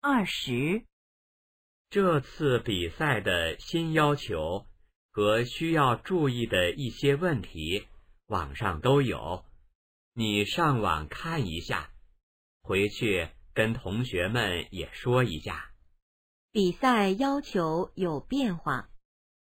二十。这次比赛的新要求和需要注意的一些问题网上都有。你上网看一下回去跟同学们也说一下。比赛要求有变化。